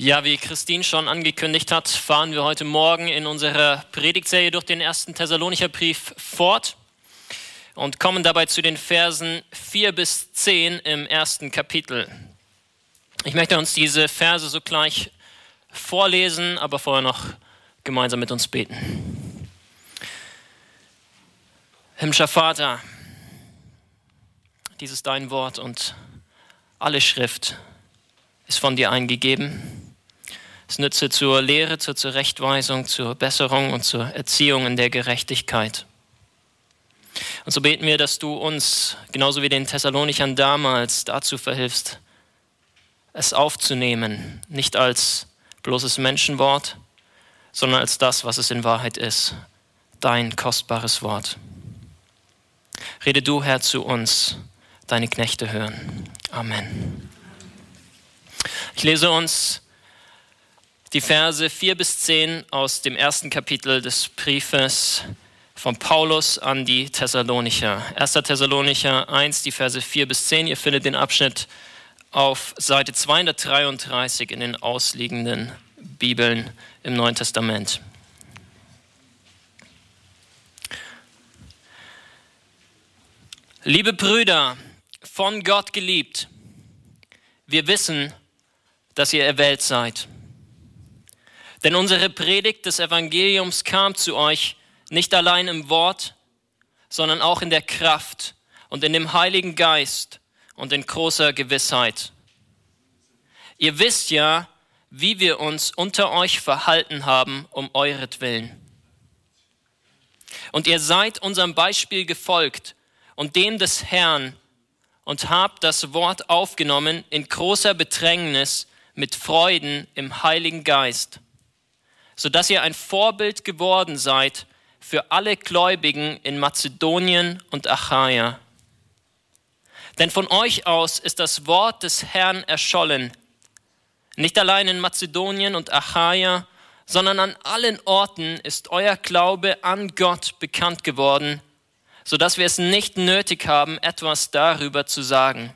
Ja, wie Christine schon angekündigt hat, fahren wir heute Morgen in unserer Predigtserie durch den ersten Thessalonicher Brief fort und kommen dabei zu den Versen 4 bis 10 im ersten Kapitel. Ich möchte uns diese Verse sogleich vorlesen, aber vorher noch gemeinsam mit uns beten. Himmlischer Vater, dies ist dein Wort und alle Schrift ist von dir eingegeben. Es nütze zur Lehre, zur Zurechtweisung, zur Besserung und zur Erziehung in der Gerechtigkeit. Und so beten wir, dass du uns, genauso wie den Thessalonichern damals, dazu verhilfst, es aufzunehmen, nicht als bloßes Menschenwort, sondern als das, was es in Wahrheit ist, dein kostbares Wort. Rede du, Herr, zu uns, deine Knechte hören. Amen. Ich lese uns die Verse 4 bis 10 aus dem ersten Kapitel des Briefes von Paulus an die Thessalonicher. 1. Thessalonicher 1, die Verse 4 bis 10. Ihr findet den Abschnitt auf Seite 233 in den ausliegenden Bibeln im Neuen Testament. Liebe Brüder, von Gott geliebt, wir wissen, dass ihr erwählt seid denn unsere Predigt des Evangeliums kam zu euch nicht allein im Wort, sondern auch in der Kraft und in dem Heiligen Geist und in großer Gewissheit. Ihr wisst ja, wie wir uns unter euch verhalten haben um euretwillen. Und ihr seid unserem Beispiel gefolgt und dem des Herrn und habt das Wort aufgenommen in großer Bedrängnis mit Freuden im Heiligen Geist sodass ihr ein Vorbild geworden seid für alle Gläubigen in Mazedonien und Achaia. Denn von euch aus ist das Wort des Herrn erschollen, nicht allein in Mazedonien und Achaia, sondern an allen Orten ist euer Glaube an Gott bekannt geworden, sodass wir es nicht nötig haben, etwas darüber zu sagen.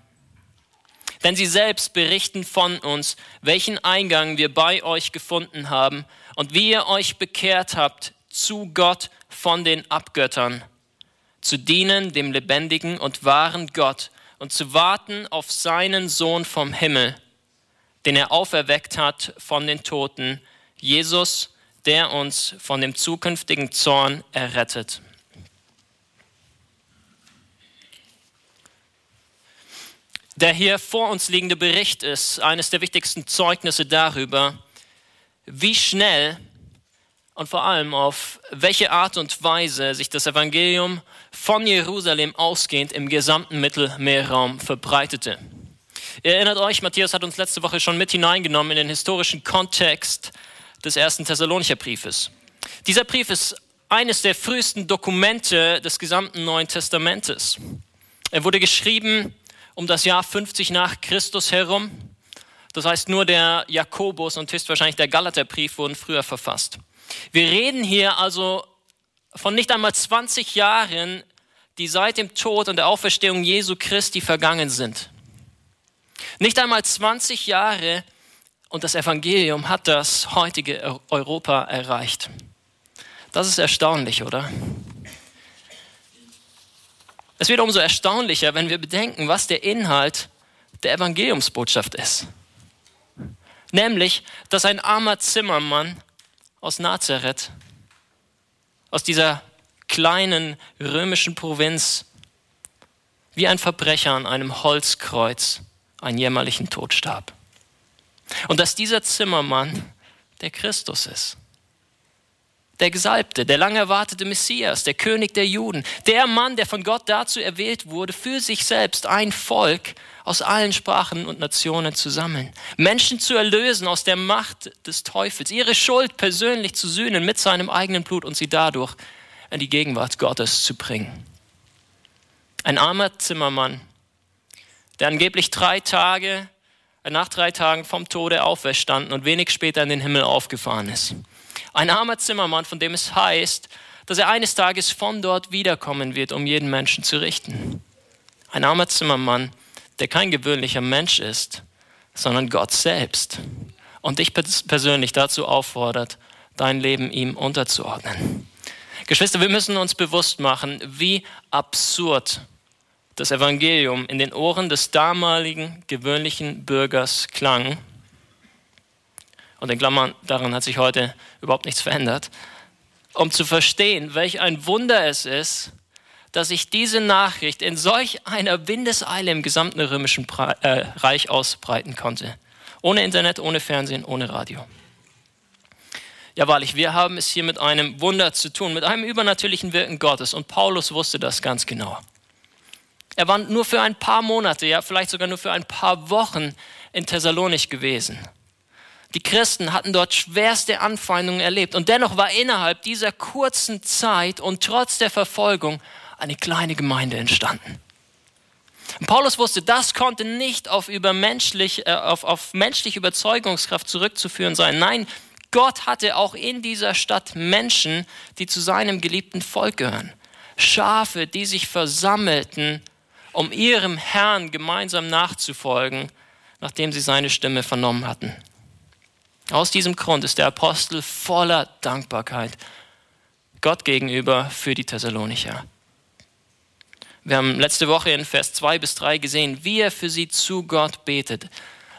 Denn sie selbst berichten von uns, welchen Eingang wir bei euch gefunden haben und wie ihr euch bekehrt habt zu Gott von den Abgöttern, zu dienen dem lebendigen und wahren Gott und zu warten auf seinen Sohn vom Himmel, den er auferweckt hat von den Toten, Jesus, der uns von dem zukünftigen Zorn errettet. Der hier vor uns liegende Bericht ist eines der wichtigsten Zeugnisse darüber, wie schnell und vor allem auf welche Art und Weise sich das Evangelium von Jerusalem ausgehend im gesamten Mittelmeerraum verbreitete. Ihr erinnert euch, Matthias hat uns letzte Woche schon mit hineingenommen in den historischen Kontext des ersten Thessalonicher Briefes. Dieser Brief ist eines der frühesten Dokumente des gesamten Neuen Testamentes. Er wurde geschrieben um das Jahr 50 nach Christus herum das heißt, nur der Jakobus und höchstwahrscheinlich der Galaterbrief wurden früher verfasst. Wir reden hier also von nicht einmal 20 Jahren, die seit dem Tod und der Auferstehung Jesu Christi vergangen sind. Nicht einmal 20 Jahre und das Evangelium hat das heutige Europa erreicht. Das ist erstaunlich, oder? Es wird umso erstaunlicher, wenn wir bedenken, was der Inhalt der Evangeliumsbotschaft ist nämlich, dass ein armer Zimmermann aus Nazareth, aus dieser kleinen römischen Provinz, wie ein Verbrecher an einem Holzkreuz einen jämmerlichen Tod starb. Und dass dieser Zimmermann der Christus ist. Der Gesalbte, der lang erwartete Messias, der König der Juden, der Mann, der von Gott dazu erwählt wurde, für sich selbst ein Volk aus allen Sprachen und Nationen zu sammeln, Menschen zu erlösen aus der Macht des Teufels, ihre Schuld persönlich zu sühnen mit seinem eigenen Blut und sie dadurch in die Gegenwart Gottes zu bringen. Ein armer Zimmermann, der angeblich drei Tage, nach drei Tagen vom Tode auferstanden und wenig später in den Himmel aufgefahren ist. Ein armer Zimmermann, von dem es heißt, dass er eines Tages von dort wiederkommen wird, um jeden Menschen zu richten. Ein armer Zimmermann, der kein gewöhnlicher Mensch ist, sondern Gott selbst und dich persönlich dazu auffordert, dein Leben ihm unterzuordnen. Geschwister, wir müssen uns bewusst machen, wie absurd das Evangelium in den Ohren des damaligen gewöhnlichen Bürgers klang. Und in Klammern, daran hat sich heute überhaupt nichts verändert. Um zu verstehen, welch ein Wunder es ist, dass sich diese Nachricht in solch einer Windeseile im gesamten römischen äh, Reich ausbreiten konnte. Ohne Internet, ohne Fernsehen, ohne Radio. Ja, wahrlich, wir haben es hier mit einem Wunder zu tun, mit einem übernatürlichen Wirken Gottes. Und Paulus wusste das ganz genau. Er war nur für ein paar Monate, ja, vielleicht sogar nur für ein paar Wochen in Thessalonich gewesen. Die Christen hatten dort schwerste Anfeindungen erlebt. Und dennoch war innerhalb dieser kurzen Zeit und trotz der Verfolgung eine kleine Gemeinde entstanden. Und Paulus wusste, das konnte nicht auf, übermenschlich, äh, auf, auf menschliche Überzeugungskraft zurückzuführen sein. Nein, Gott hatte auch in dieser Stadt Menschen, die zu seinem geliebten Volk gehören. Schafe, die sich versammelten, um ihrem Herrn gemeinsam nachzufolgen, nachdem sie seine Stimme vernommen hatten. Aus diesem Grund ist der Apostel voller Dankbarkeit Gott gegenüber für die Thessalonicher. Wir haben letzte Woche in Vers 2 bis 3 gesehen, wie er für sie zu Gott betet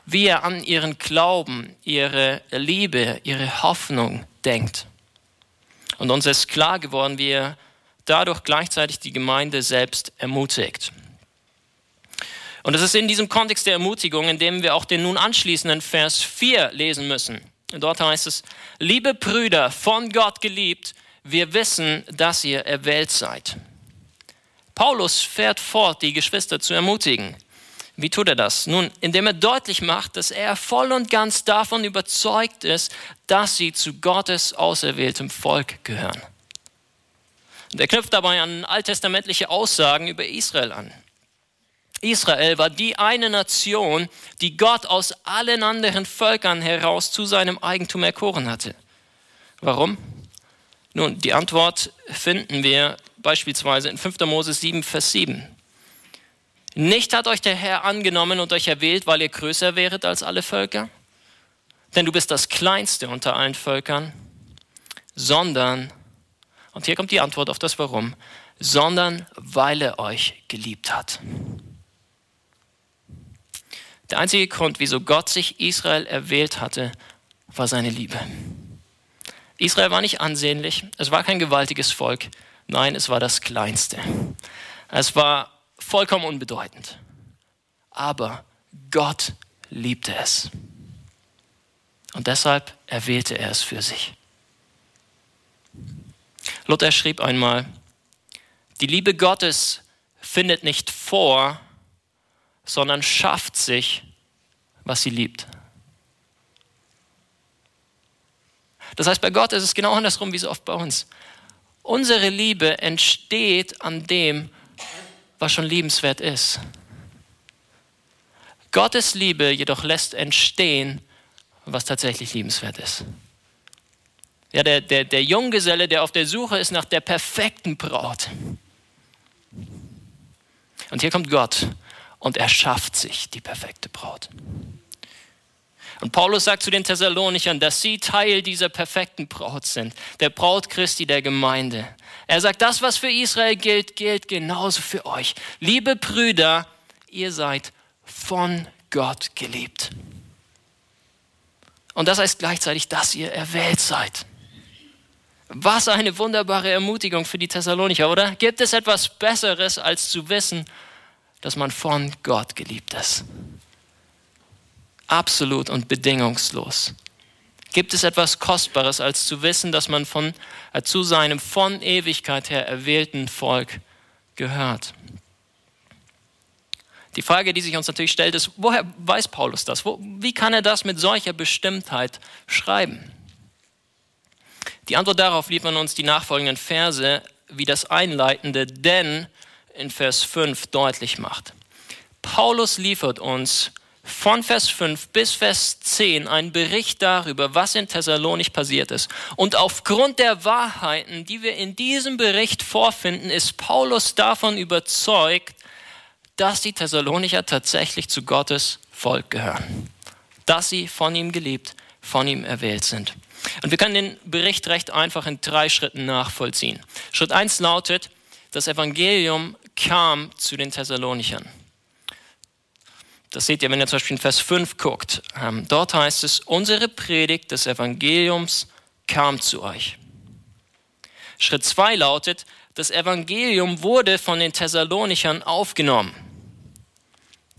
wie er an ihren Glauben, ihre Liebe, ihre Hoffnung denkt. Und uns ist klar geworden, wie er dadurch gleichzeitig die Gemeinde selbst ermutigt. Und es ist in diesem Kontext der Ermutigung, in dem wir auch den nun anschließenden Vers 4 lesen müssen. Dort heißt es, liebe Brüder, von Gott geliebt, wir wissen, dass ihr erwählt seid. Paulus fährt fort, die Geschwister zu ermutigen. Wie tut er das? Nun, indem er deutlich macht, dass er voll und ganz davon überzeugt ist, dass sie zu Gottes auserwähltem Volk gehören. Und er knüpft dabei an alttestamentliche Aussagen über Israel an. Israel war die eine Nation, die Gott aus allen anderen Völkern heraus zu seinem Eigentum erkoren hatte. Warum? Nun, die Antwort finden wir beispielsweise in 5. Mose 7, Vers 7. Nicht hat euch der Herr angenommen und euch erwählt, weil ihr größer wäret als alle Völker, denn du bist das Kleinste unter allen Völkern, sondern, und hier kommt die Antwort auf das Warum, sondern weil er euch geliebt hat. Der einzige Grund, wieso Gott sich Israel erwählt hatte, war seine Liebe. Israel war nicht ansehnlich, es war kein gewaltiges Volk, nein, es war das Kleinste. Es war vollkommen unbedeutend. Aber Gott liebte es. Und deshalb erwählte er es für sich. Luther schrieb einmal, die Liebe Gottes findet nicht vor, sondern schafft sich, was sie liebt. Das heißt, bei Gott ist es genau andersrum wie so oft bei uns. Unsere Liebe entsteht an dem, was schon liebenswert ist. Gottes Liebe jedoch lässt entstehen, was tatsächlich liebenswert ist. Ja, der, der, der Junggeselle, der auf der Suche ist nach der perfekten Braut. Und hier kommt Gott und er schafft sich die perfekte Braut. Und Paulus sagt zu den Thessalonichern, dass sie Teil dieser perfekten Braut sind, der Braut Christi der Gemeinde. Er sagt, das, was für Israel gilt, gilt genauso für euch. Liebe Brüder, ihr seid von Gott geliebt. Und das heißt gleichzeitig, dass ihr erwählt seid. Was eine wunderbare Ermutigung für die Thessalonicher, oder? Gibt es etwas Besseres, als zu wissen, dass man von Gott geliebt ist? absolut und bedingungslos. Gibt es etwas Kostbares, als zu wissen, dass man von, äh, zu seinem von Ewigkeit her erwählten Volk gehört? Die Frage, die sich uns natürlich stellt, ist, woher weiß Paulus das? Wo, wie kann er das mit solcher Bestimmtheit schreiben? Die Antwort darauf liefern uns die nachfolgenden Verse, wie das einleitende denn in Vers 5 deutlich macht. Paulus liefert uns von Vers 5 bis Vers 10 einen Bericht darüber, was in Thessalonich passiert ist. Und aufgrund der Wahrheiten, die wir in diesem Bericht vorfinden, ist Paulus davon überzeugt, dass die Thessalonicher tatsächlich zu Gottes Volk gehören. Dass sie von ihm geliebt, von ihm erwählt sind. Und wir können den Bericht recht einfach in drei Schritten nachvollziehen. Schritt 1 lautet, das Evangelium kam zu den Thessalonichern. Das seht ihr, wenn ihr zum Beispiel in Vers 5 guckt. Ähm, dort heißt es, unsere Predigt des Evangeliums kam zu euch. Schritt 2 lautet, das Evangelium wurde von den Thessalonichern aufgenommen.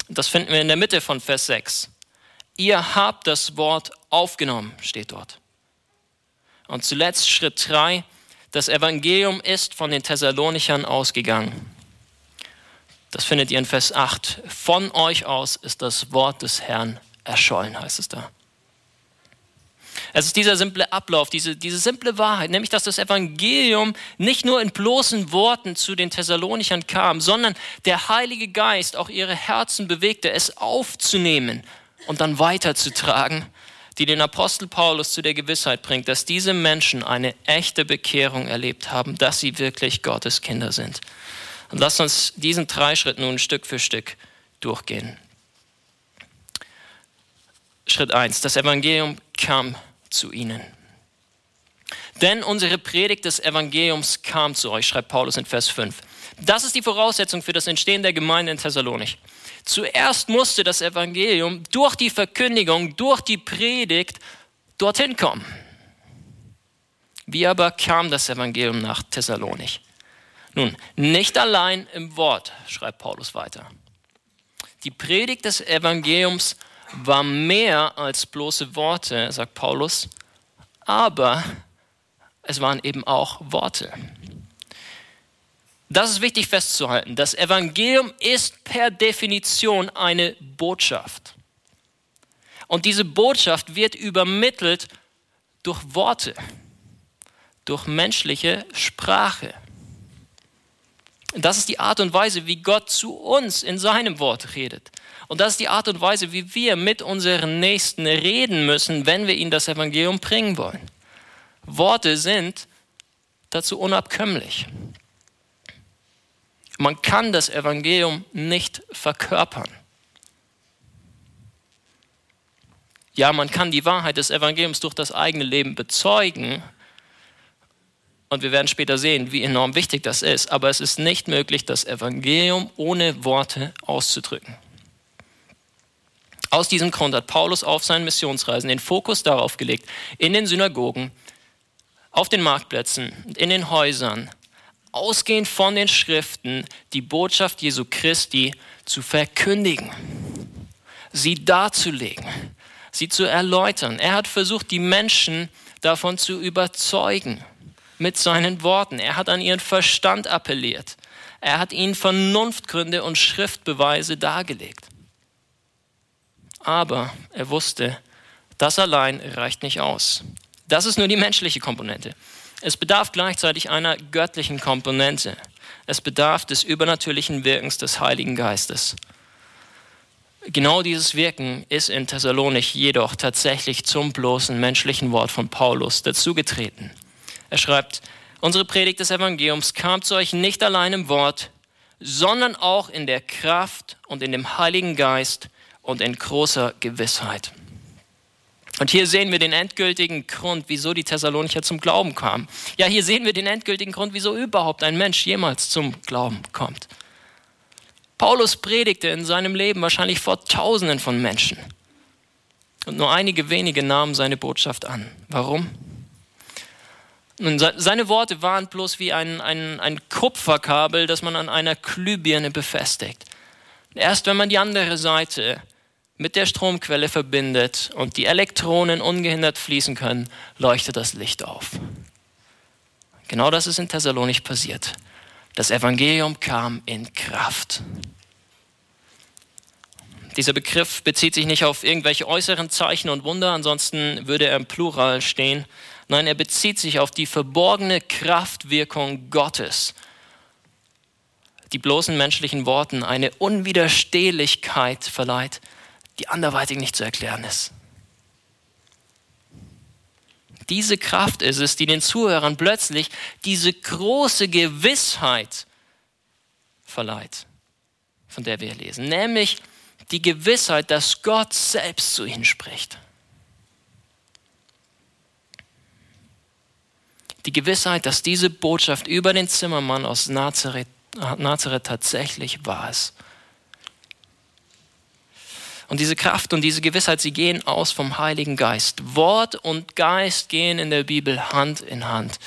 Das finden wir in der Mitte von Vers 6. Ihr habt das Wort aufgenommen, steht dort. Und zuletzt Schritt 3, das Evangelium ist von den Thessalonichern ausgegangen. Das findet ihr in Vers 8. Von euch aus ist das Wort des Herrn erschollen, heißt es da. Es ist dieser simple Ablauf, diese, diese simple Wahrheit, nämlich dass das Evangelium nicht nur in bloßen Worten zu den Thessalonichern kam, sondern der Heilige Geist auch ihre Herzen bewegte, es aufzunehmen und dann weiterzutragen, die den Apostel Paulus zu der Gewissheit bringt, dass diese Menschen eine echte Bekehrung erlebt haben, dass sie wirklich Gottes Kinder sind. Und lasst uns diesen drei Schritt nun Stück für Stück durchgehen. Schritt 1. Das Evangelium kam zu ihnen. Denn unsere Predigt des Evangeliums kam zu euch, schreibt Paulus in Vers 5. Das ist die Voraussetzung für das Entstehen der Gemeinde in Thessalonich. Zuerst musste das Evangelium durch die Verkündigung, durch die Predigt dorthin kommen. Wie aber kam das Evangelium nach Thessalonich? Nun, nicht allein im Wort, schreibt Paulus weiter. Die Predigt des Evangeliums war mehr als bloße Worte, sagt Paulus, aber es waren eben auch Worte. Das ist wichtig festzuhalten. Das Evangelium ist per Definition eine Botschaft. Und diese Botschaft wird übermittelt durch Worte, durch menschliche Sprache. Das ist die Art und Weise, wie Gott zu uns in seinem Wort redet. Und das ist die Art und Weise, wie wir mit unseren Nächsten reden müssen, wenn wir ihnen das Evangelium bringen wollen. Worte sind dazu unabkömmlich. Man kann das Evangelium nicht verkörpern. Ja, man kann die Wahrheit des Evangeliums durch das eigene Leben bezeugen, und wir werden später sehen, wie enorm wichtig das ist. Aber es ist nicht möglich, das Evangelium ohne Worte auszudrücken. Aus diesem Grund hat Paulus auf seinen Missionsreisen den Fokus darauf gelegt, in den Synagogen, auf den Marktplätzen und in den Häusern, ausgehend von den Schriften, die Botschaft Jesu Christi zu verkündigen, sie darzulegen, sie zu erläutern. Er hat versucht, die Menschen davon zu überzeugen mit seinen Worten. Er hat an ihren Verstand appelliert. Er hat ihnen Vernunftgründe und Schriftbeweise dargelegt. Aber er wusste, das allein reicht nicht aus. Das ist nur die menschliche Komponente. Es bedarf gleichzeitig einer göttlichen Komponente. Es bedarf des übernatürlichen Wirkens des Heiligen Geistes. Genau dieses Wirken ist in Thessalonich jedoch tatsächlich zum bloßen menschlichen Wort von Paulus dazugetreten. Er schreibt, unsere Predigt des Evangeliums kam zu euch nicht allein im Wort, sondern auch in der Kraft und in dem Heiligen Geist und in großer Gewissheit. Und hier sehen wir den endgültigen Grund, wieso die Thessalonicher zum Glauben kamen. Ja, hier sehen wir den endgültigen Grund, wieso überhaupt ein Mensch jemals zum Glauben kommt. Paulus predigte in seinem Leben wahrscheinlich vor Tausenden von Menschen. Und nur einige wenige nahmen seine Botschaft an. Warum? Und seine Worte waren bloß wie ein, ein, ein Kupferkabel, das man an einer Glühbirne befestigt. Erst wenn man die andere Seite mit der Stromquelle verbindet und die Elektronen ungehindert fließen können, leuchtet das Licht auf. Genau das ist in Thessalonich passiert. Das Evangelium kam in Kraft. Dieser Begriff bezieht sich nicht auf irgendwelche äußeren Zeichen und Wunder, ansonsten würde er im Plural stehen. Nein, er bezieht sich auf die verborgene Kraftwirkung Gottes, die bloßen menschlichen Worten eine Unwiderstehlichkeit verleiht, die anderweitig nicht zu erklären ist. Diese Kraft ist es, die den Zuhörern plötzlich diese große Gewissheit verleiht, von der wir lesen, nämlich die Gewissheit, dass Gott selbst zu ihnen spricht. Die Gewissheit, dass diese Botschaft über den Zimmermann aus Nazareth, Nazareth tatsächlich wahr ist. Und diese Kraft und diese Gewissheit, sie gehen aus vom Heiligen Geist. Wort und Geist gehen in der Bibel Hand in Hand.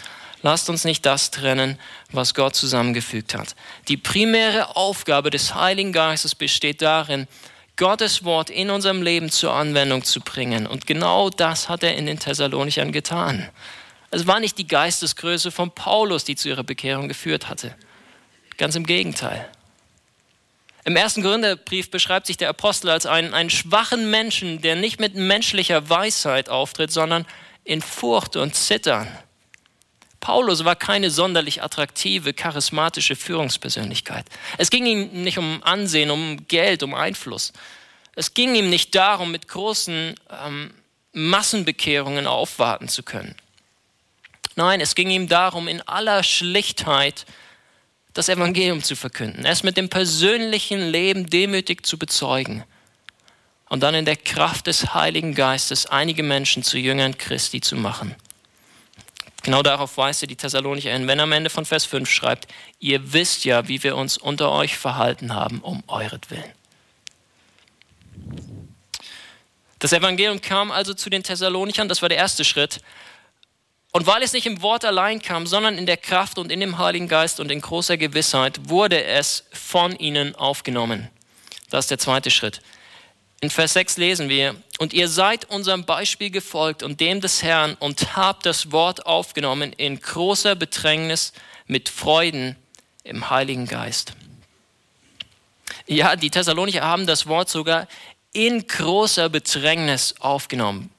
Lasst uns nicht das trennen, was Gott zusammengefügt hat. Die primäre Aufgabe des Heiligen Geistes besteht darin, Gottes Wort in unserem Leben zur Anwendung zu bringen. Und genau das hat er in den Thessalonichern getan. Es war nicht die Geistesgröße von Paulus, die zu ihrer Bekehrung geführt hatte. Ganz im Gegenteil. Im ersten Gründerbrief beschreibt sich der Apostel als einen, einen schwachen Menschen, der nicht mit menschlicher Weisheit auftritt, sondern in Furcht und Zittern. Paulus war keine sonderlich attraktive, charismatische Führungspersönlichkeit. Es ging ihm nicht um Ansehen, um Geld, um Einfluss. Es ging ihm nicht darum, mit großen ähm, Massenbekehrungen aufwarten zu können. Nein, es ging ihm darum, in aller Schlichtheit das Evangelium zu verkünden, es mit dem persönlichen Leben demütig zu bezeugen und dann in der Kraft des Heiligen Geistes einige Menschen zu Jüngern Christi zu machen. Genau darauf weist er die Thessalonicher hin, wenn er am Ende von Vers 5 schreibt, ihr wisst ja, wie wir uns unter euch verhalten haben, um euretwillen. Das Evangelium kam also zu den Thessalonichern, das war der erste Schritt. Und weil es nicht im Wort allein kam, sondern in der Kraft und in dem Heiligen Geist und in großer Gewissheit, wurde es von ihnen aufgenommen. Das ist der zweite Schritt. In Vers 6 lesen wir, und ihr seid unserem Beispiel gefolgt und dem des Herrn und habt das Wort aufgenommen in großer Bedrängnis mit Freuden im Heiligen Geist. Ja, die Thessalonicher haben das Wort sogar in großer Bedrängnis aufgenommen,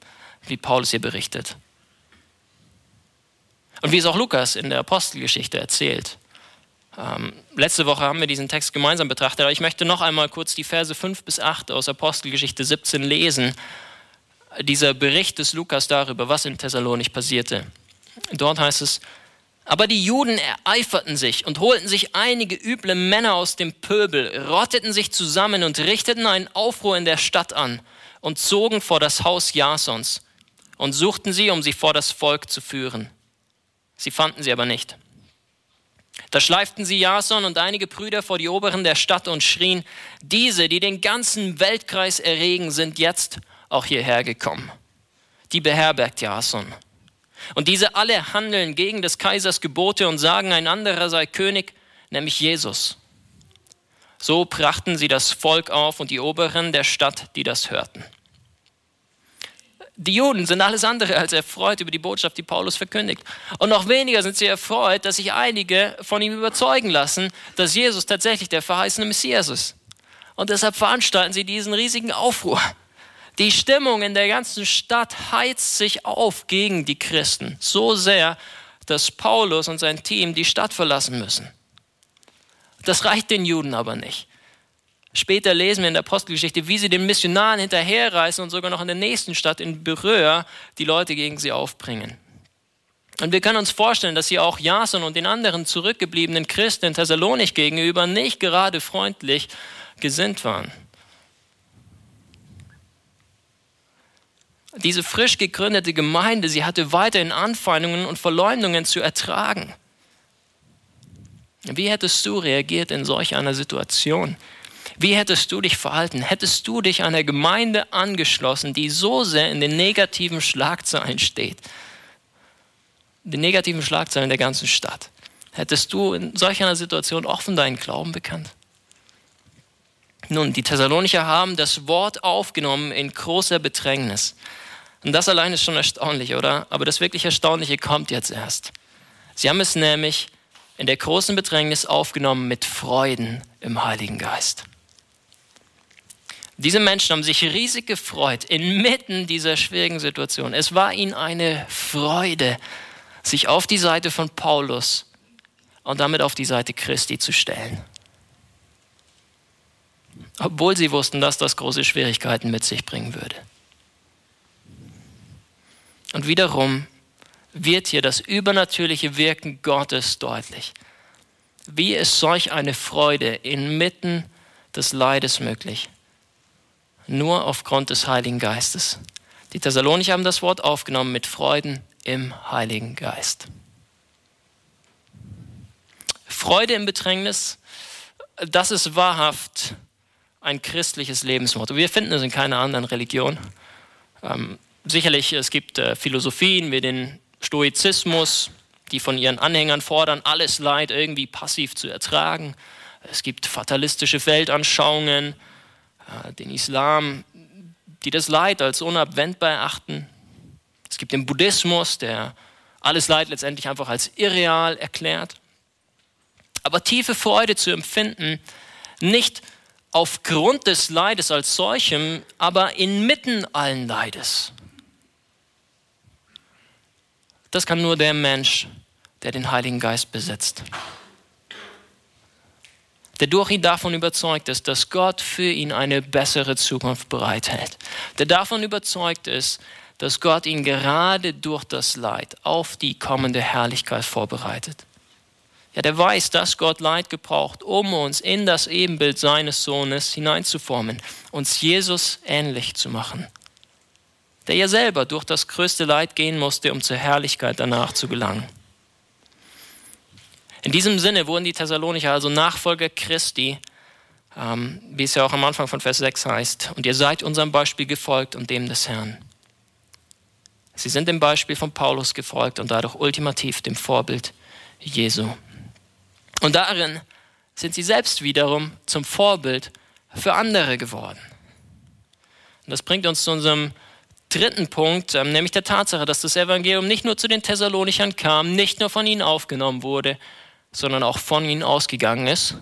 wie Paulus hier berichtet. Und wie es auch Lukas in der Apostelgeschichte erzählt. Ähm, letzte Woche haben wir diesen Text gemeinsam betrachtet, aber ich möchte noch einmal kurz die Verse 5 bis 8 aus Apostelgeschichte 17 lesen. Dieser Bericht des Lukas darüber, was in Thessalonich passierte. Dort heißt es, aber die Juden ereiferten sich und holten sich einige üble Männer aus dem Pöbel, rotteten sich zusammen und richteten einen Aufruhr in der Stadt an und zogen vor das Haus Jasons und suchten sie, um sie vor das Volk zu führen. Sie fanden sie aber nicht. Da schleiften sie Jason und einige Brüder vor die Oberen der Stadt und schrien, diese, die den ganzen Weltkreis erregen, sind jetzt auch hierher gekommen. Die beherbergt Jason. Und diese alle handeln gegen des Kaisers Gebote und sagen, ein anderer sei König, nämlich Jesus. So brachten sie das Volk auf und die Oberen der Stadt, die das hörten. Die Juden sind alles andere als erfreut über die Botschaft, die Paulus verkündigt. Und noch weniger sind sie erfreut, dass sich einige von ihm überzeugen lassen, dass Jesus tatsächlich der verheißene Messias ist. Und deshalb veranstalten sie diesen riesigen Aufruhr. Die Stimmung in der ganzen Stadt heizt sich auf gegen die Christen. So sehr, dass Paulus und sein Team die Stadt verlassen müssen. Das reicht den Juden aber nicht. Später lesen wir in der Apostelgeschichte, wie sie den Missionaren hinterherreißen und sogar noch in der nächsten Stadt in Beröa die Leute gegen sie aufbringen. Und wir können uns vorstellen, dass sie auch Jason und den anderen zurückgebliebenen Christen in Thessalonik gegenüber nicht gerade freundlich gesinnt waren. Diese frisch gegründete Gemeinde, sie hatte weiterhin Anfeindungen und Verleumdungen zu ertragen. Wie hättest du reagiert in solch einer Situation? Wie hättest du dich verhalten? Hättest du dich einer Gemeinde angeschlossen, die so sehr in den negativen Schlagzeilen steht? Den negativen Schlagzeilen der ganzen Stadt. Hättest du in solch einer Situation offen deinen Glauben bekannt? Nun, die Thessalonicher haben das Wort aufgenommen in großer Bedrängnis. Und das allein ist schon erstaunlich, oder? Aber das wirklich Erstaunliche kommt jetzt erst. Sie haben es nämlich in der großen Bedrängnis aufgenommen mit Freuden im Heiligen Geist. Diese Menschen haben sich riesig gefreut inmitten dieser schwierigen Situation. Es war ihnen eine Freude, sich auf die Seite von Paulus und damit auf die Seite Christi zu stellen. Obwohl sie wussten, dass das große Schwierigkeiten mit sich bringen würde. Und wiederum wird hier das übernatürliche Wirken Gottes deutlich. Wie ist solch eine Freude inmitten des Leides möglich? Nur aufgrund des Heiligen Geistes. Die Thessalonicher haben das Wort aufgenommen mit Freuden im Heiligen Geist. Freude im Bedrängnis, das ist wahrhaft ein christliches Lebensmotto. Wir finden es in keiner anderen Religion. Ähm, sicherlich, es gibt äh, Philosophien wie den Stoizismus, die von ihren Anhängern fordern, alles Leid irgendwie passiv zu ertragen. Es gibt fatalistische Weltanschauungen, den Islam, die das Leid als unabwendbar erachten. Es gibt den Buddhismus, der alles Leid letztendlich einfach als irreal erklärt. Aber tiefe Freude zu empfinden, nicht aufgrund des Leides als solchem, aber inmitten allen Leides. Das kann nur der Mensch, der den Heiligen Geist besitzt. Der durch ihn davon überzeugt ist, dass Gott für ihn eine bessere Zukunft bereithält. Der davon überzeugt ist, dass Gott ihn gerade durch das Leid auf die kommende Herrlichkeit vorbereitet. Ja, der weiß, dass Gott Leid gebraucht, um uns in das Ebenbild seines Sohnes hineinzuformen, uns Jesus ähnlich zu machen. Der ja selber durch das größte Leid gehen musste, um zur Herrlichkeit danach zu gelangen. In diesem Sinne wurden die Thessalonicher also Nachfolger Christi, ähm, wie es ja auch am Anfang von Vers 6 heißt. Und ihr seid unserem Beispiel gefolgt und dem des Herrn. Sie sind dem Beispiel von Paulus gefolgt und dadurch ultimativ dem Vorbild Jesu. Und darin sind sie selbst wiederum zum Vorbild für andere geworden. Und das bringt uns zu unserem dritten Punkt, ähm, nämlich der Tatsache, dass das Evangelium nicht nur zu den Thessalonichern kam, nicht nur von ihnen aufgenommen wurde, sondern auch von ihnen ausgegangen ist.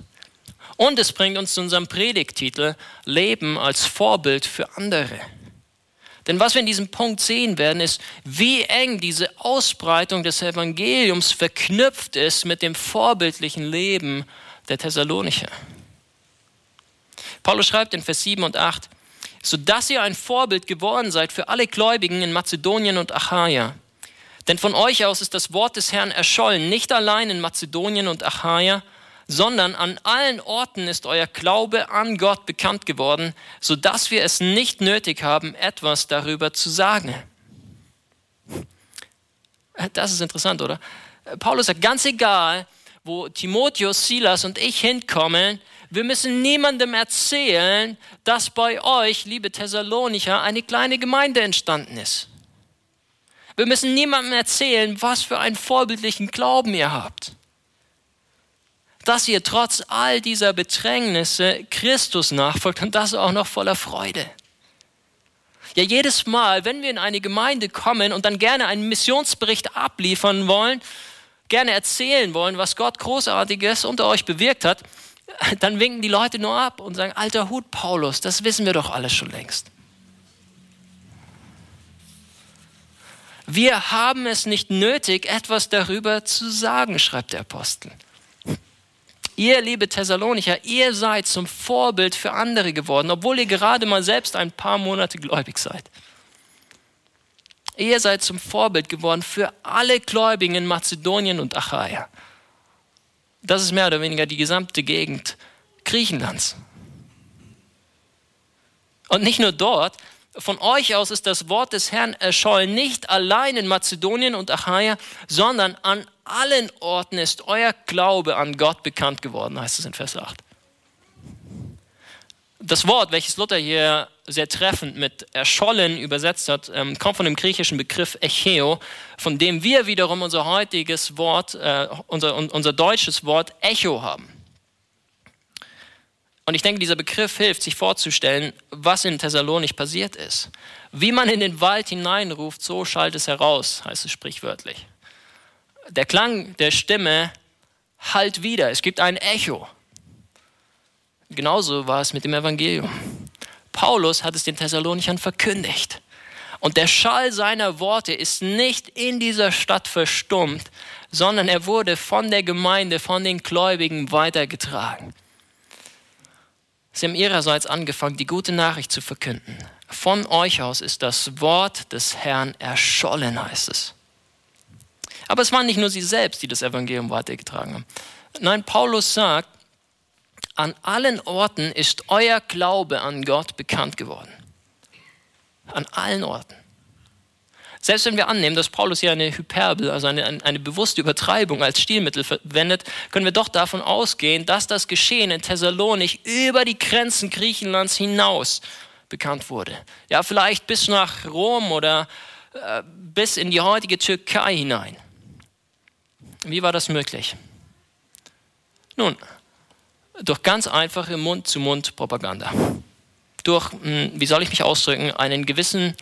Und es bringt uns zu unserem Predigtitel Leben als Vorbild für andere. Denn was wir in diesem Punkt sehen werden, ist, wie eng diese Ausbreitung des Evangeliums verknüpft ist mit dem vorbildlichen Leben der Thessalonicher. Paulus schreibt in Vers 7 und 8, sodass ihr ein Vorbild geworden seid für alle Gläubigen in Mazedonien und Achaia. Denn von euch aus ist das Wort des Herrn erschollen, nicht allein in Mazedonien und Achaia, sondern an allen Orten ist euer Glaube an Gott bekannt geworden, so dass wir es nicht nötig haben, etwas darüber zu sagen. Das ist interessant, oder? Paulus sagt, ganz egal, wo Timotheus, Silas und ich hinkommen, wir müssen niemandem erzählen, dass bei euch, liebe Thessalonicher, eine kleine Gemeinde entstanden ist. Wir müssen niemandem erzählen, was für einen vorbildlichen Glauben ihr habt dass ihr trotz all dieser Bedrängnisse Christus nachfolgt und das auch noch voller Freude. Ja, jedes Mal, wenn wir in eine Gemeinde kommen und dann gerne einen Missionsbericht abliefern wollen, gerne erzählen wollen, was Gott Großartiges unter euch bewirkt hat, dann winken die Leute nur ab und sagen, alter Hut Paulus, das wissen wir doch alles schon längst. Wir haben es nicht nötig, etwas darüber zu sagen, schreibt der Apostel. Ihr, liebe Thessalonicher, ihr seid zum Vorbild für andere geworden, obwohl ihr gerade mal selbst ein paar Monate gläubig seid. Ihr seid zum Vorbild geworden für alle Gläubigen in Mazedonien und Achaia. Das ist mehr oder weniger die gesamte Gegend Griechenlands. Und nicht nur dort, von euch aus ist das Wort des Herrn erschollen, nicht allein in Mazedonien und Achaia, sondern an allen Orten ist euer Glaube an Gott bekannt geworden, heißt es in Vers 8. Das Wort, welches Luther hier sehr treffend mit erschollen übersetzt hat, ähm, kommt von dem griechischen Begriff Echeo, von dem wir wiederum unser heutiges Wort, äh, unser, unser deutsches Wort Echo haben. Und ich denke, dieser Begriff hilft, sich vorzustellen, was in Thessalonich passiert ist. Wie man in den Wald hineinruft, so schallt es heraus, heißt es sprichwörtlich der Klang der Stimme halt wieder. Es gibt ein Echo. Genauso war es mit dem Evangelium. Paulus hat es den Thessalonichern verkündigt. Und der Schall seiner Worte ist nicht in dieser Stadt verstummt, sondern er wurde von der Gemeinde, von den Gläubigen weitergetragen. Sie haben ihrerseits angefangen, die gute Nachricht zu verkünden. Von euch aus ist das Wort des Herrn erschollen, heißt es. Aber es waren nicht nur sie selbst, die das Evangelium weitergetragen haben. Nein, Paulus sagt, an allen Orten ist euer Glaube an Gott bekannt geworden. An allen Orten. Selbst wenn wir annehmen, dass Paulus hier eine Hyperbel, also eine, eine bewusste Übertreibung als Stilmittel verwendet, können wir doch davon ausgehen, dass das Geschehen in Thessalonich über die Grenzen Griechenlands hinaus bekannt wurde. Ja, vielleicht bis nach Rom oder äh, bis in die heutige Türkei hinein. Wie war das möglich? Nun, durch ganz einfache Mund-zu-Mund-Propaganda. Durch, hm, wie soll ich mich ausdrücken, einen gewissen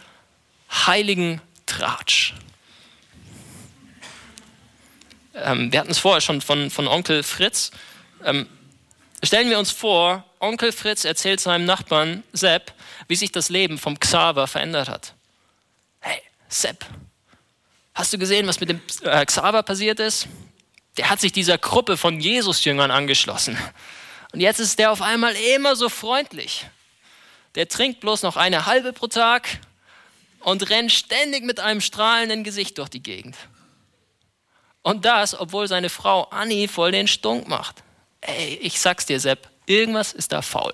heiligen Tratsch. Ähm, wir hatten es vorher schon von, von Onkel Fritz. Ähm, stellen wir uns vor, Onkel Fritz erzählt seinem Nachbarn Sepp, wie sich das Leben vom Xaver verändert hat. Hey, Sepp, hast du gesehen, was mit dem äh, Xaver passiert ist? Der hat sich dieser Gruppe von Jesus-Jüngern angeschlossen. Und jetzt ist der auf einmal immer so freundlich. Der trinkt bloß noch eine halbe pro Tag und rennt ständig mit einem strahlenden Gesicht durch die Gegend. Und das, obwohl seine Frau Annie voll den Stunk macht. Ey, ich sag's dir, Sepp, irgendwas ist da faul.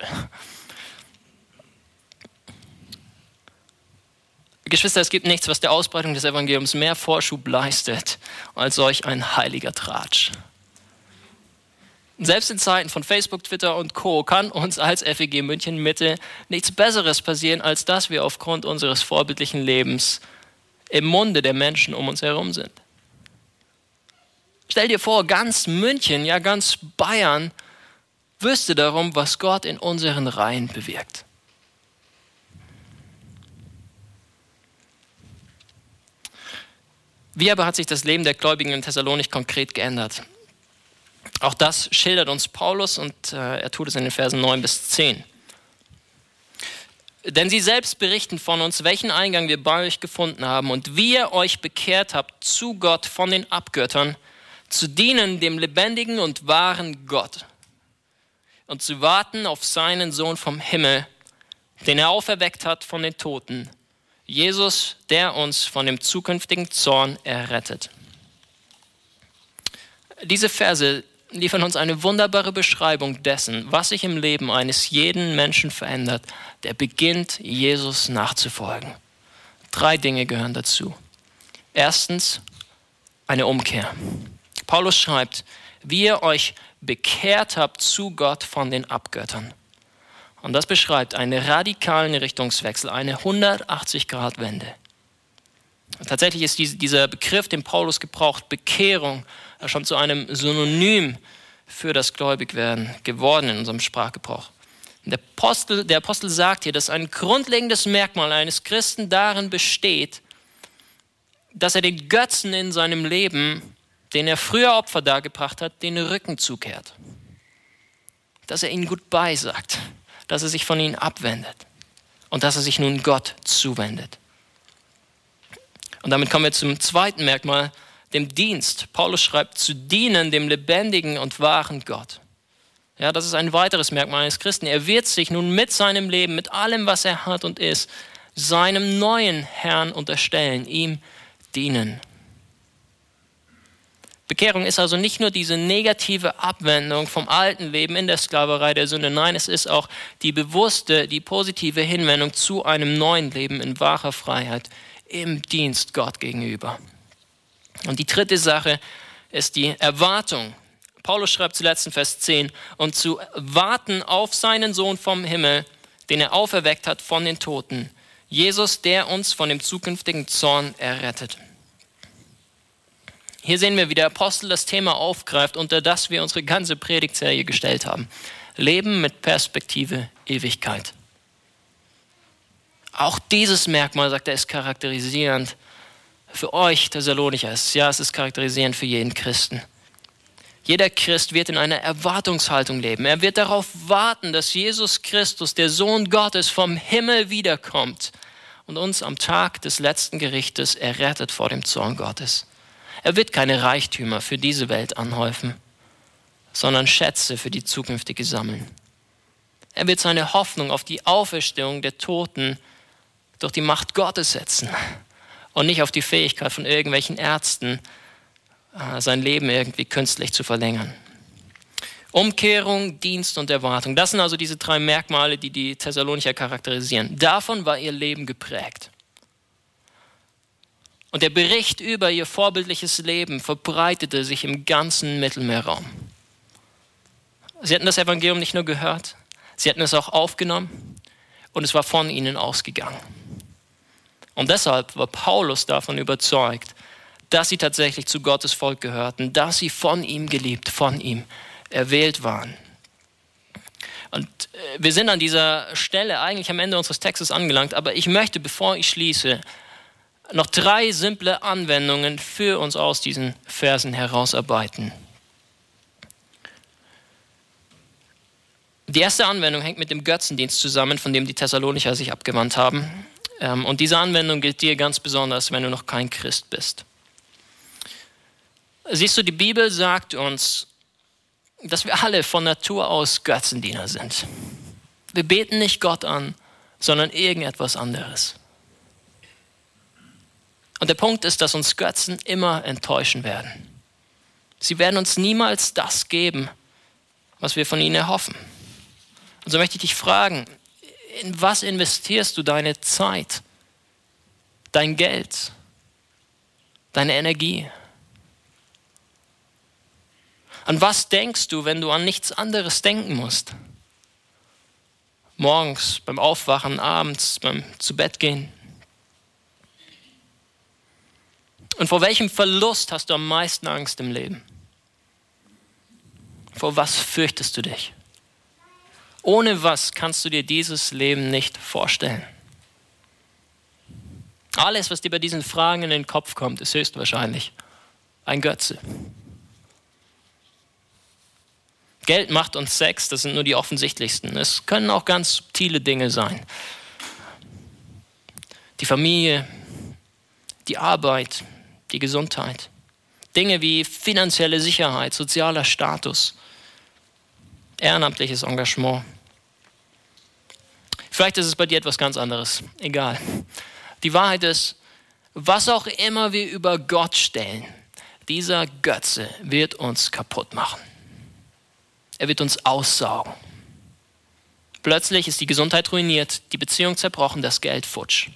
Geschwister, es gibt nichts, was der Ausbreitung des Evangeliums mehr Vorschub leistet als solch ein heiliger Tratsch. Selbst in Zeiten von Facebook, Twitter und Co. kann uns als FEG München Mitte nichts Besseres passieren, als dass wir aufgrund unseres vorbildlichen Lebens im Munde der Menschen um uns herum sind. Stell dir vor, ganz München, ja ganz Bayern wüsste darum, was Gott in unseren Reihen bewirkt. Wie aber hat sich das Leben der Gläubigen in Thessalonik konkret geändert? Auch das schildert uns Paulus und äh, er tut es in den Versen 9 bis 10. Denn sie selbst berichten von uns, welchen Eingang wir bei euch gefunden haben und wie ihr euch bekehrt habt zu Gott von den Abgöttern, zu dienen dem lebendigen und wahren Gott und zu warten auf seinen Sohn vom Himmel, den er auferweckt hat von den Toten, Jesus, der uns von dem zukünftigen Zorn errettet. Diese Verse liefern uns eine wunderbare Beschreibung dessen, was sich im Leben eines jeden Menschen verändert, der beginnt, Jesus nachzufolgen. Drei Dinge gehören dazu. Erstens eine Umkehr. Paulus schreibt, wie ihr euch bekehrt habt zu Gott von den Abgöttern. Und das beschreibt einen radikalen Richtungswechsel, eine 180-Grad-Wende. Tatsächlich ist dieser Begriff, den Paulus gebraucht, Bekehrung, schon zu einem Synonym für das Gläubigwerden geworden in unserem Sprachgebrauch. Der Apostel, der Apostel sagt hier, dass ein grundlegendes Merkmal eines Christen darin besteht, dass er den Götzen in seinem Leben, den er früher Opfer dargebracht hat, den Rücken zukehrt. Dass er ihnen gut beisagt, dass er sich von ihnen abwendet und dass er sich nun Gott zuwendet. Und damit kommen wir zum zweiten Merkmal, dem Dienst. Paulus schreibt, zu dienen dem lebendigen und wahren Gott. Ja, das ist ein weiteres Merkmal eines Christen. Er wird sich nun mit seinem Leben, mit allem, was er hat und ist, seinem neuen Herrn unterstellen, ihm dienen. Bekehrung ist also nicht nur diese negative Abwendung vom alten Leben in der Sklaverei der Sünde, nein, es ist auch die bewusste, die positive Hinwendung zu einem neuen Leben in wahrer Freiheit im Dienst Gott gegenüber. Und die dritte Sache ist die Erwartung. Paulus schreibt zuletzt in Vers 10, und zu warten auf seinen Sohn vom Himmel, den er auferweckt hat von den Toten. Jesus, der uns von dem zukünftigen Zorn errettet. Hier sehen wir, wie der Apostel das Thema aufgreift, unter das wir unsere ganze Predigtserie gestellt haben. Leben mit Perspektive Ewigkeit. Auch dieses Merkmal, sagt er, ist charakterisierend für euch, Thessalonicher. Ja, es ist charakterisierend für jeden Christen. Jeder Christ wird in einer Erwartungshaltung leben. Er wird darauf warten, dass Jesus Christus, der Sohn Gottes, vom Himmel wiederkommt und uns am Tag des letzten Gerichtes errettet vor dem Zorn Gottes. Er wird keine Reichtümer für diese Welt anhäufen, sondern Schätze für die zukünftige sammeln. Er wird seine Hoffnung auf die Auferstehung der Toten durch die Macht Gottes setzen und nicht auf die Fähigkeit von irgendwelchen Ärzten, äh, sein Leben irgendwie künstlich zu verlängern. Umkehrung, Dienst und Erwartung. Das sind also diese drei Merkmale, die die Thessalonicher charakterisieren. Davon war ihr Leben geprägt. Und der Bericht über ihr vorbildliches Leben verbreitete sich im ganzen Mittelmeerraum. Sie hatten das Evangelium nicht nur gehört, sie hatten es auch aufgenommen und es war von ihnen ausgegangen. Und deshalb war Paulus davon überzeugt, dass sie tatsächlich zu Gottes Volk gehörten, dass sie von ihm geliebt, von ihm erwählt waren. Und äh, wir sind an dieser Stelle eigentlich am Ende unseres Textes angelangt, aber ich möchte, bevor ich schließe, noch drei simple Anwendungen für uns aus diesen Versen herausarbeiten. Die erste Anwendung hängt mit dem Götzendienst zusammen, von dem die Thessalonicher sich abgewandt haben. Ähm, und diese Anwendung gilt dir ganz besonders, wenn du noch kein Christ bist. Siehst du, die Bibel sagt uns, dass wir alle von Natur aus Götzendiener sind. Wir beten nicht Gott an, sondern irgendetwas anderes. Und der Punkt ist, dass uns Götzen immer enttäuschen werden. Sie werden uns niemals das geben, was wir von ihnen erhoffen. Und so möchte ich dich fragen, in was investierst du deine Zeit, dein Geld, deine Energie? An was denkst du, wenn du an nichts anderes denken musst? Morgens, beim Aufwachen, abends, beim Zubettgehen? Und vor welchem Verlust hast du am meisten Angst im Leben? Vor was fürchtest du dich? Ohne was kannst du dir dieses Leben nicht vorstellen? Alles, was dir bei diesen Fragen in den Kopf kommt, ist höchstwahrscheinlich ein Götze. Geld, Macht und Sex, das sind nur die offensichtlichsten. Es können auch ganz subtile Dinge sein. Die Familie, die Arbeit, die Gesundheit. Dinge wie finanzielle Sicherheit, sozialer Status, ehrenamtliches Engagement. Vielleicht ist es bei dir etwas ganz anderes. Egal. Die Wahrheit ist, was auch immer wir über Gott stellen, dieser Götze wird uns kaputt machen. Er wird uns aussaugen. Plötzlich ist die Gesundheit ruiniert, die Beziehung zerbrochen, das Geld futsch.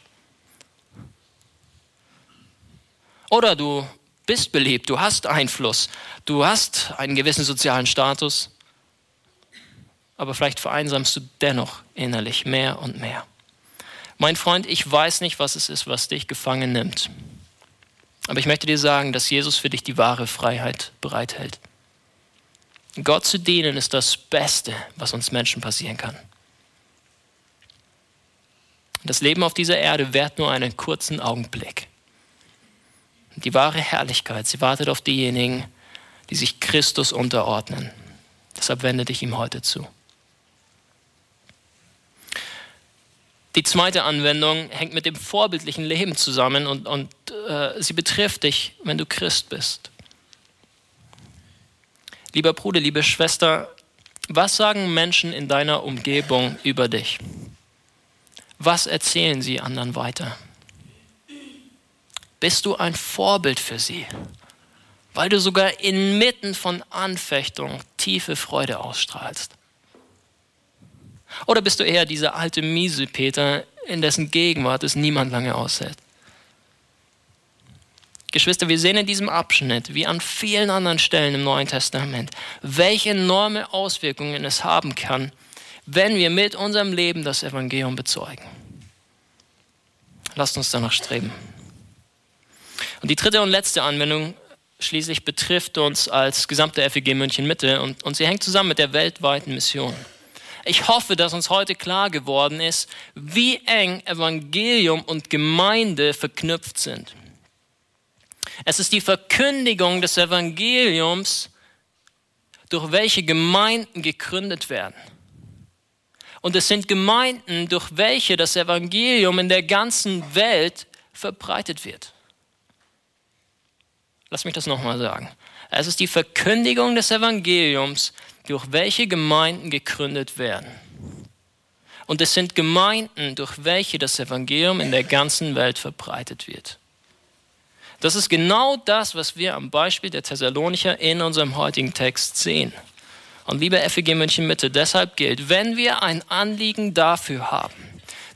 Oder du bist beliebt, du hast Einfluss, du hast einen gewissen sozialen Status, aber vielleicht vereinsamst du dennoch innerlich mehr und mehr. Mein Freund, ich weiß nicht, was es ist, was dich gefangen nimmt. Aber ich möchte dir sagen, dass Jesus für dich die wahre Freiheit bereithält. Gott zu dienen ist das Beste, was uns Menschen passieren kann. Das Leben auf dieser Erde währt nur einen kurzen Augenblick. Die wahre Herrlichkeit, sie wartet auf diejenigen, die sich Christus unterordnen. Deshalb wende dich ihm heute zu. Die zweite Anwendung hängt mit dem vorbildlichen Leben zusammen und, und äh, sie betrifft dich, wenn du Christ bist. Lieber Bruder, liebe Schwester, was sagen Menschen in deiner Umgebung über dich? Was erzählen sie anderen weiter? bist du ein Vorbild für sie, weil du sogar inmitten von Anfechtung tiefe Freude ausstrahlst. Oder bist du eher dieser alte miese Peter, in dessen Gegenwart es niemand lange aushält? Geschwister, wir sehen in diesem Abschnitt, wie an vielen anderen Stellen im Neuen Testament, welche enorme Auswirkungen es haben kann, wenn wir mit unserem Leben das Evangelium bezeugen. Lasst uns danach streben. Und die dritte und letzte Anwendung schließlich betrifft uns als gesamte FEG München Mitte und, und sie hängt zusammen mit der weltweiten Mission. Ich hoffe, dass uns heute klar geworden ist, wie eng Evangelium und Gemeinde verknüpft sind. Es ist die Verkündigung des Evangeliums, durch welche Gemeinden gegründet werden. Und es sind Gemeinden, durch welche das Evangelium in der ganzen Welt verbreitet wird. Lass mich das nochmal sagen. Es ist die Verkündigung des Evangeliums, durch welche Gemeinden gegründet werden. Und es sind Gemeinden, durch welche das Evangelium in der ganzen Welt verbreitet wird. Das ist genau das, was wir am Beispiel der Thessalonicher in unserem heutigen Text sehen. Und liebe FEG München Mitte, deshalb gilt, wenn wir ein Anliegen dafür haben,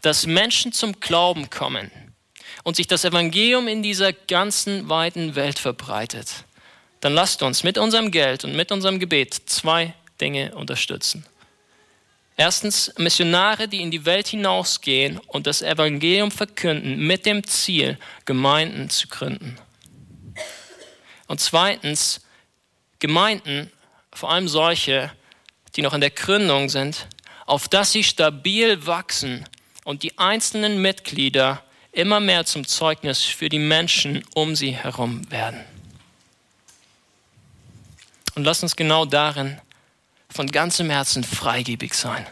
dass Menschen zum Glauben kommen, und sich das Evangelium in dieser ganzen weiten Welt verbreitet, dann lasst uns mit unserem Geld und mit unserem Gebet zwei Dinge unterstützen. Erstens Missionare, die in die Welt hinausgehen und das Evangelium verkünden mit dem Ziel, Gemeinden zu gründen. Und zweitens Gemeinden, vor allem solche, die noch in der Gründung sind, auf dass sie stabil wachsen und die einzelnen Mitglieder immer mehr zum Zeugnis für die Menschen um sie herum werden. Und lass uns genau darin von ganzem Herzen freigebig sein.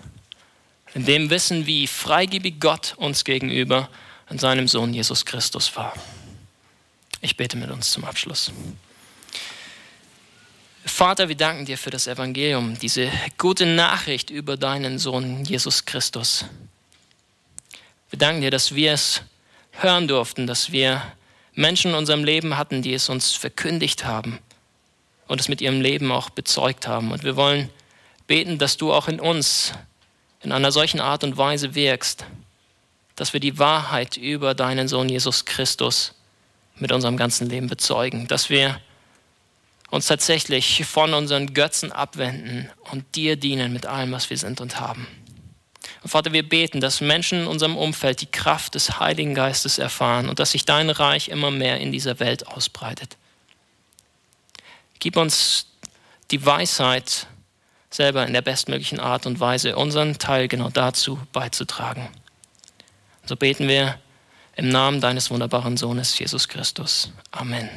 In dem Wissen, wie freigebig Gott uns gegenüber in seinem Sohn Jesus Christus war. Ich bete mit uns zum Abschluss. Vater, wir danken dir für das Evangelium, diese gute Nachricht über deinen Sohn Jesus Christus. Wir danken dir, dass wir es hören durften, dass wir Menschen in unserem Leben hatten, die es uns verkündigt haben und es mit ihrem Leben auch bezeugt haben. Und wir wollen beten, dass du auch in uns in einer solchen Art und Weise wirkst, dass wir die Wahrheit über deinen Sohn Jesus Christus mit unserem ganzen Leben bezeugen, dass wir uns tatsächlich von unseren Götzen abwenden und dir dienen mit allem, was wir sind und haben. Vater, wir beten, dass Menschen in unserem Umfeld die Kraft des Heiligen Geistes erfahren und dass sich dein Reich immer mehr in dieser Welt ausbreitet. Gib uns die Weisheit, selber in der bestmöglichen Art und Weise unseren Teil genau dazu beizutragen. So beten wir im Namen deines wunderbaren Sohnes Jesus Christus. Amen.